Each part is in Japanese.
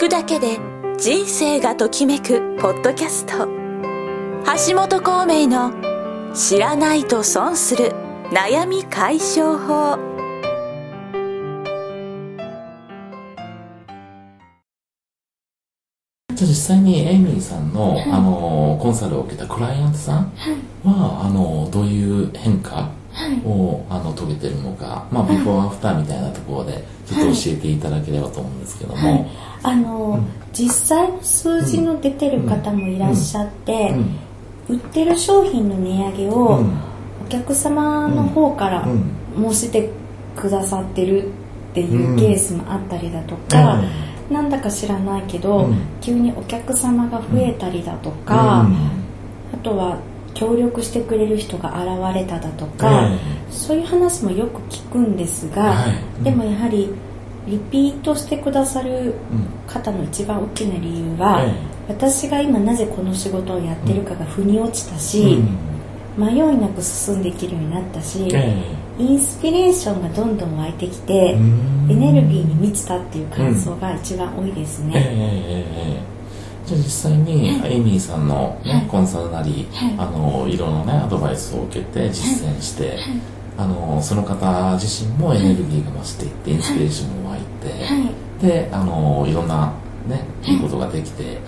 聞くだけで人生がときめくポッドキャスト。橋本孔明の「知らないと損する悩み解消法」じゃあ実際にエイミーさんの,、あのコンサルを受けたクライアントさんは、あのどういう変化を、あの遂げてるのか、まあ、ビフォーアフターみたいなところでちょっと教えていただければと思うんですけども、はい、あの、実際の数字の出てる方もいらっしゃって、売ってる商品の値上げをお客様の方から申してくださってるっていうケースもあったりだとか、なんだか知らないけど、急にお客様が増えたりだとか、あとは協力してくれる人が現れただとか、そういう話もよく聞くんですが、はい。でもやはりリピートしてくださる方の一番大きな理由は、え私が今なぜこの仕事をやってるかが腑に落ちたし、迷いなく進んでいけるようになったし、インスピレーションがどんどん湧いてきて、エネルギーに満ちたっていう感想が一番多いですね。じゃあ実際にエイミーさんの、ねはい。コンサルなり、はい。あのいろんなねアドバイスを受けて実践して、あのその方自身もエネルギーが増していってインスピレーションも湧いて、はい。であのいろんなねい。いことができて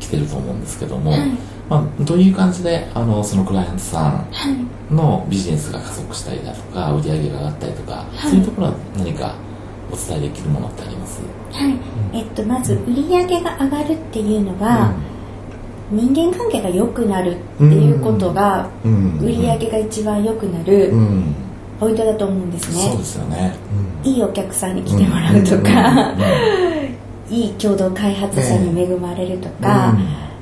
きてると思うんですけども、はい。まあ、どういう感じであのそのクライアントさんはい。のビジネスが加速したりだとか売り上げが上がったりとか、そういうところは何かお伝えできるものってあります？はい、えっとまず売り上げが上がるっていうのは、人間関係が良くなるっていうことが、うん。売り上げが一番良くなるうん。ポイントだと思うんですね、そうですよね、いいお客さんに来てもらうとか、いい共同開発者に恵まれるとか、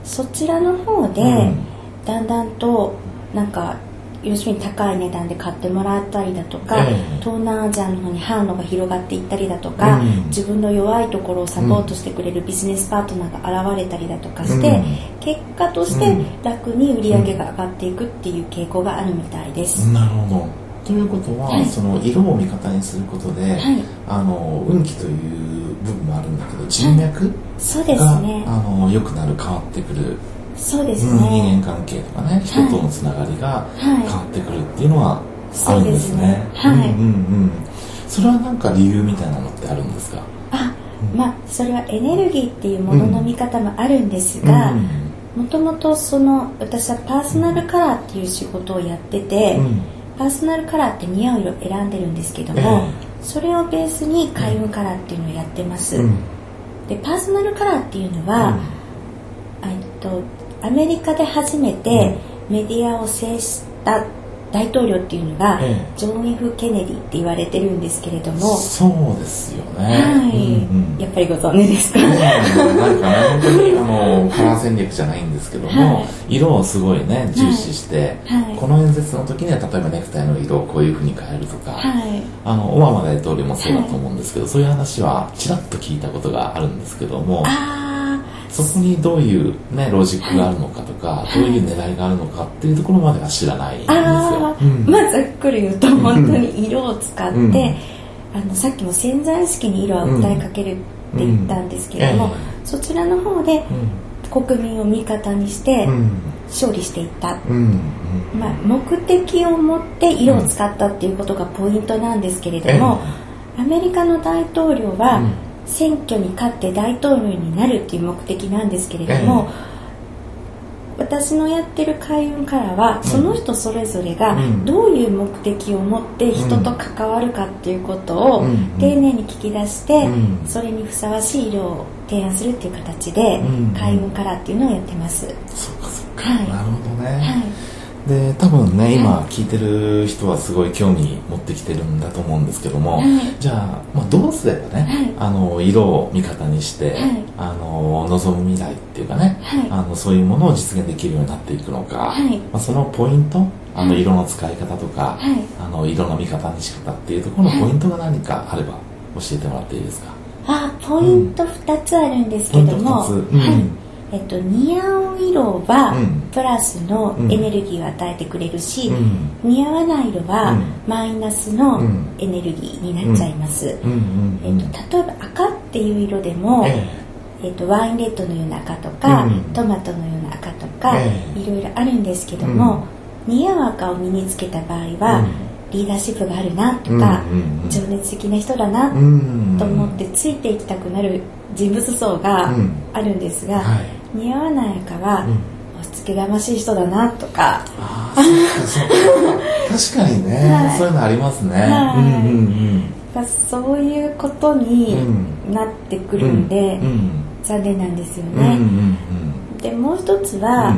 そちらの方で、うん。だんだんとなんか要するに高い値段で買ってもらったりだとか、ええ。東南アジアの方に販路が広がっていったりだとか、うん。自分の弱いところをサポートしてくれるビジネスパートナーが現れたりだとかして、うん。結果としてうん。楽に売り上げが上がっていくっていう傾向があるみたいです。なるほど。ということは、はい。その色を味方にすることで、はい。あの運気という部分もあるんだけど人脈が、そうですね。あの良くなる変わってくる、そうですうん人ね。間関係とかね人とのつながりが変はい。わってくるっていうのはあるんですね。そうですね。はい。うんうんうん。それはなんか理由みたいなのってあるんですか？あ、まあそれはエネルギーっていうものの見方もあるんですが、うん。もともとその私はパーソナルカラーっていう仕事をやってて、うん。パーソナルカラーって似合う色選んでるんですけども、えそれをベースに開運カラーっていうのをやってます、うん。でパーソナルカラーっていうのは、えっとアメリカで初めてメディアを制した大統領っていうのが、ええ。ジョン・ F・ ケネディって言われてるんですけれども、そうですよね。はい、うんうん。やっぱりご存知ですか、うんなんかね、本当にあのカラー戦略じゃないんですけども、はい。色をすごいね重視して、はい。この演説の時には例えばネクタイの色をこういうふうに変えるとか、はい。あのオバマ大統領もそうだと思うんですけど、そういう話はちらっと聞いたことがあるんですけどもあそこにどういう、ね、ロジックがあるのかとか、どういう狙いがあるのかっていうところまでは知らないんですよ。あー、うん。まあざっくり言うと本当に色を使って、うん。あのさっきも潜在意識に色は訴えかけるって言ったんですけれども、うん。えそちらの方でうん国民を味方にしてうん。勝利していった、うん。うん。まあ、目的を持って色を使ったっていうことがポイントなんですけれども、アメリカの大統領はうん選挙に勝って大統領になるっていう目的なんですけれども、私のやってる開運からはその人それぞれがうん。どういう目的を持って人と関わるかっていうことをうん。丁寧に聞き出してうん。それにふさわしい色を提案するっていう形でうん。開運カラーっていうのをやってます。そっかそっか、はい。なるほどね、はいで多分ね今聞いてる人はすごい興味持ってきてるんだと思うんですけども、はいじゃあ、まあ、どうすればね、はい。あの色を味方にして、はい。あの望む未来っていうかね、はい。あのそういうものを実現できるようになっていくのか、はい。まあ、そのポイントあの色の使い方とか、はい。あの色の味方にし方っていうところのポイントが何かあれば教えてもらっていいですか、あポイント2つあるんですけども、えっと、似合う色はうんプラスのエネルギーを与えてくれるし、うん。似合わない色はうん。マイナスのうん。エネルギーになっちゃいます、えっと、例えば赤っていう色でも、ええ。ーと、ワインレッドのような赤とか、うん、トマトのような赤とか、えー、いろいろあるんですけども、うん、似合う赤を身につけた場合は、リーダーシップがあるなとか、情熱的な人だなと思ってついていきたくなる人物像があるんですが、はい、似合わない赤は、けがましい人だなとか確かにね、はい、そういうのありますね、はい。うんうんうん、そういうことになってくるんで、うんうん、残念なんですよね、うんうんうん、でもう一つは、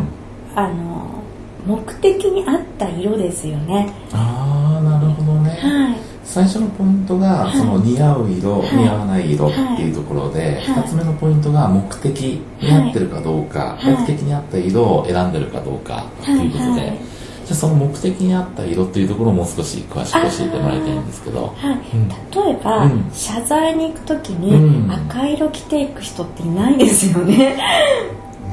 あの目的に合った色ですよね。ああなるほどね、はい、最初のポイントが、その似合う色、はい、似合わない色っていうところで、はい、2つ目のポイントが目的に合ってるかどうか、目的に合った色を選んでるかどうかっていうことで、じゃその目的に合った色っていうところをもう少し詳しく教えてもらいたいんですけど、はい。うん、例えば、うん、謝罪に行く時に赤色着ていく人っていないですよね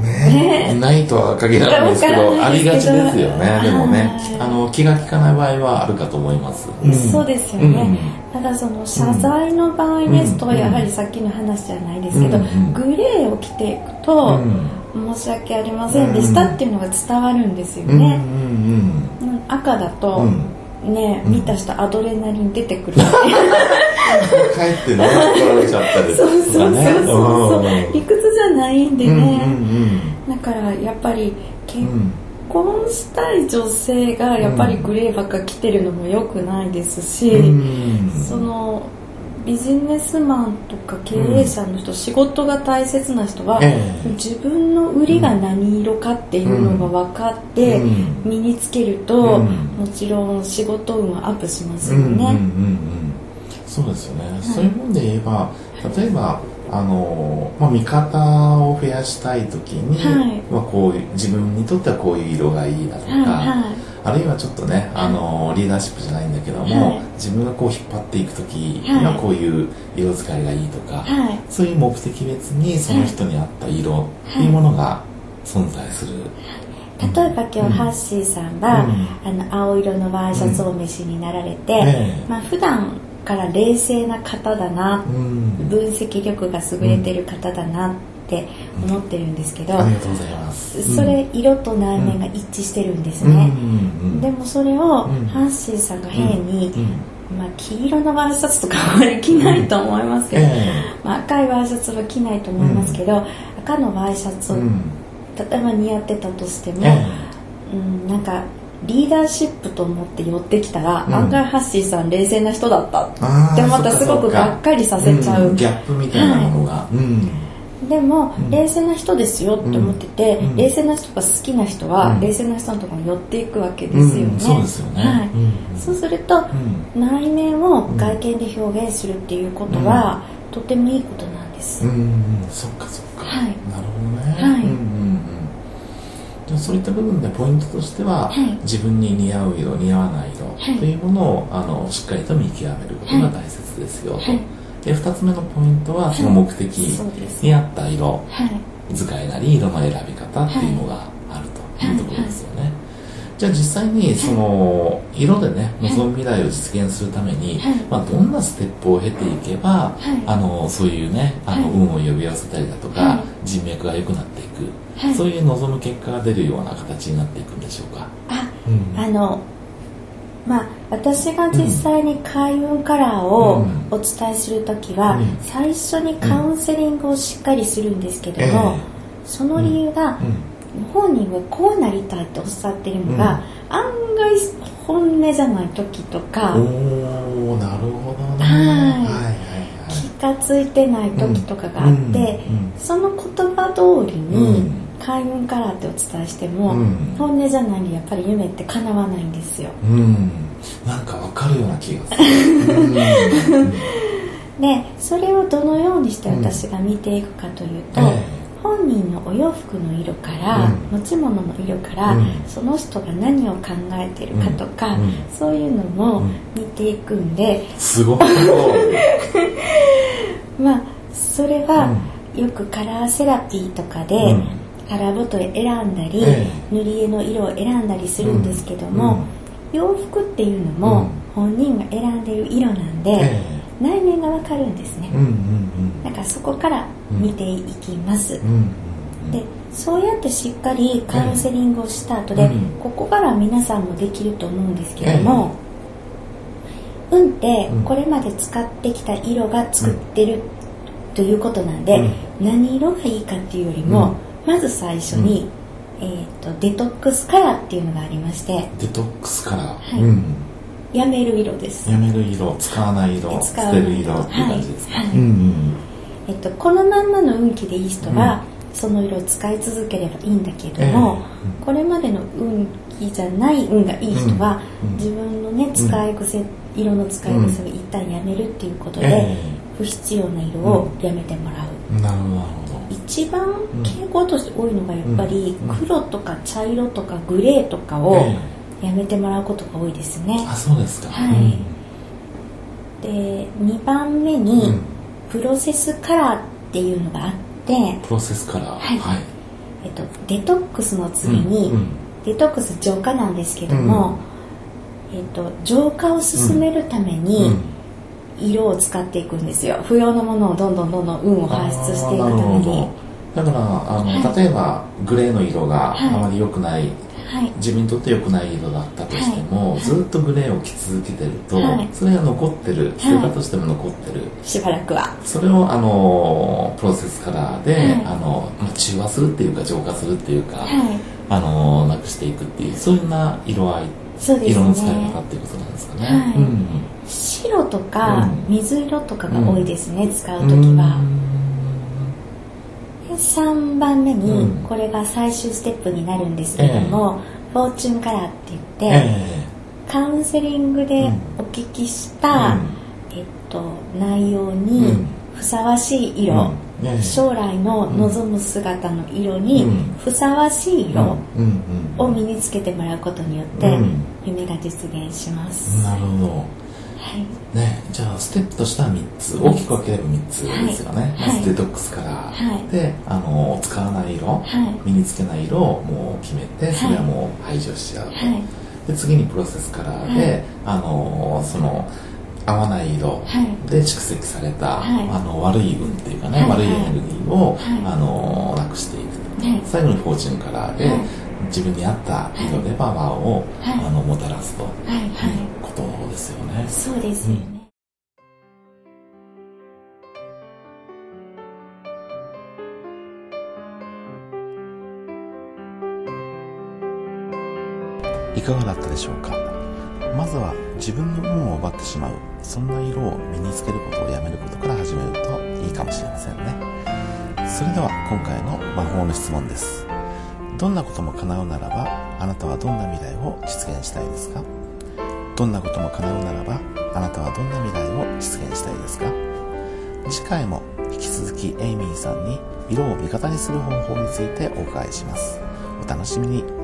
ね、ないとは限らないですけどありがちですよねでもね。あの気が利かない場合はあるかと思います、うん、そうですよね、うん、ただその謝罪の場合ですと、やはりさっきの話じゃないですけど、グレーを着ていくと、申し訳ありませんでしたっていうのが伝わるんですよね、赤だと、ね、見た人アドレナリン出てくる帰ってね怒られちゃったりとかね。そうそうそうそう。理屈ないんでね、だからやっぱり結婚したい女性がやっぱりグレーばっか着てるのもよくないですし、そのビジネスマンとか経営者の人、うん、仕事が大切な人は、えー、自分の売りが何色かっていうのが分かって身につけると、うん、もちろん仕事運はアップしますよね。うんうんうんうん、そうですよね、はい、そういうもんで言えば例えばあのまあ、見方を増やしたい時に、はい、まあ、こういう自分にとってはこういう色がいいだとか、はいはい、あるいはちょっとねあのリーダーシップじゃないんだけども、はい、自分がこう引っ張っていく時にはこういう色使いがいいとか、そういう目的別にその人に合った色っていうものが存在する。例えば今日、ハッシーさんは、うん、あの青色のワイシャツをお召しになられて、うん、まあ普段から冷静な方だな、うん、分析力が優れてる方だなって思ってるんですけど、ありがとうございます。それ色と内面が一致してるんですね、でもそれを、ハッシーさんが変に、まあ、黄色のワイシャツとかあまり着ないと思いますけど、まあ、赤いワイシャツは着ないと思いますけど、赤のワイシャツを、例えば似合ってたとしても、うん、なんかリーダーシップと思って寄ってきたら、うん、案外ハッシーさん冷静な人だった。ってまたすごくがっかりさせちゃう、うん、ギャップみたいなものが、はい。うん、でも、冷静な人ですよって思ってて、冷静な人が好きな人は、冷静な人のところに寄っていくわけですよね、そうですよね、はい。そうすると、内面を外見で表現するっていうことは、とてもいいことなんです、うん、そっかそっか、はい、なるそういった部分でポイントとしては、はい、自分に似合う色似合わない色というものを、あのしっかりと見極めることが大切ですよと、で2つ目のポイントはその目的に合った色、使いなり色の選び方っていうのがあるというところですよね。じゃあ実際にその色でね望む未来を実現するために、まあ、どんなステップを経ていけば、あのそういうねあの運を呼び寄せたりだとか、人脈が良くなっていく。はい、そういう望む結果が出るような形になっていくんでしょうか？あ、うん、あのまあ私が実際に開運カラーをお伝えする時は、うん、最初にカウンセリングをしっかりするんですけども、うん、その理由が、本人はこうなりたいとおっしゃってるのが、案外本音じゃない時とかおなるほどね、はい。気が付いてない時とかがあって、その言葉通りに、開運カラーってお伝えしても、うん、本音じゃないやっぱり夢って叶わないんですよ。うん、なんかわかるような気がする。でそれをどのようにして私が見ていくかというと、えー、本人のお洋服の色から、持ち物の色から、その人が何を考えてるかとか、そういうのも見ていくんで、すごい まあそれは、よくカラーセラピーとかで、腹太選んだり、えー、塗り絵の色を選んだりするんですけども、うん、洋服っていうのも本人が選んでる色なんで、えー、内面がわかるんですね、うんうんうん、だからそこから見ていきます、でそうやってしっかりカウンセリングをした後で、うん、ここから皆さんもできると思うんですけども、えー、運ってこれまで使ってきた色が作ってるということなんで、うん、何色がいいかっていうよりも、まず最初に、えーと、デトックスカラーっていうのがありましてデトックスカラー、はい、やめる色です。やめる色使わない色捨てる色っていう感じですか、はい。はい。うんうん、えっと、このまんまの運気でいい人は、その色を使い続ければいいんだけども、えー、これまでの運気じゃない運がいい人は、自分のね使い癖、色の使い癖を一旦やめるっていうことで、えー、不必要な色をやめてもらう、なるほど。一番傾向として多いのがやっぱり黒とか茶色とかグレーとかをやめてもらうことが多いですね、あそうですか。はい、で2番目にプロセスカラーっていうのがあって、プロセスカラー。はい、はい、えっと、デトックスの次に、うんうん、デトックス浄化なんですけども、うん、えっと、浄化を進めるために、色を使っていくんですよ。不要なものをどんどんどんどん運を排出していくために。だからあの、はい、例えばグレーの色があまり良くない、はい、自分にとって良くない色だったとしても、はい、ずっとグレーを着続けてると、それが残ってる捨てたとしても残ってる、しばらくは。それをあのプロセスカラーで、あのまあ、中和するっていうか浄化するっていうか、あのなくしていくっていうそういうような色合いそうですね、色の使い方っていうことなんですかね、はい。うん、白とか水色とかが多いですね、うん、使う時は、で3番目にこれが最終ステップになるんですけども、えー、フォーチュンカラーって言って、えー、カウンセリングでお聞きした、えっと、内容にふさわしい色、将来の望む姿の色にふさわしい色を身につけてもらうことによって夢が実現します。なるほど。はい、ね、じゃあステップとしては3つ大きく分ければ3つですよね、はい、まずデトックスから、はい、であの使わない色、身につけない色をもう決めてそれはもう排除しちゃうと、で次にプロセスカラーで、あのその合わない色で蓄積された、はい、あの悪い運っていうかね、はい、悪いエネルギーを、あのなくしていく、最後にフォーチュンカラーで、自分に合った色でパワーを、あのもたらすということですよね。そうですよね、うん。いかがだったでしょうか？まずは自分の運を奪ってしまうそんな色を身につけることをやめることから始めるといいかもしれませんね。それでは今回の魔法の質問ですどんなことも叶うならばあなたはどんな未来を実現したいですか？どんなことも叶うならばあなたはどんな未来を実現したいですか？次回も引き続きエイミーさんに色を味方にする方法についてお伺いします。お楽しみに。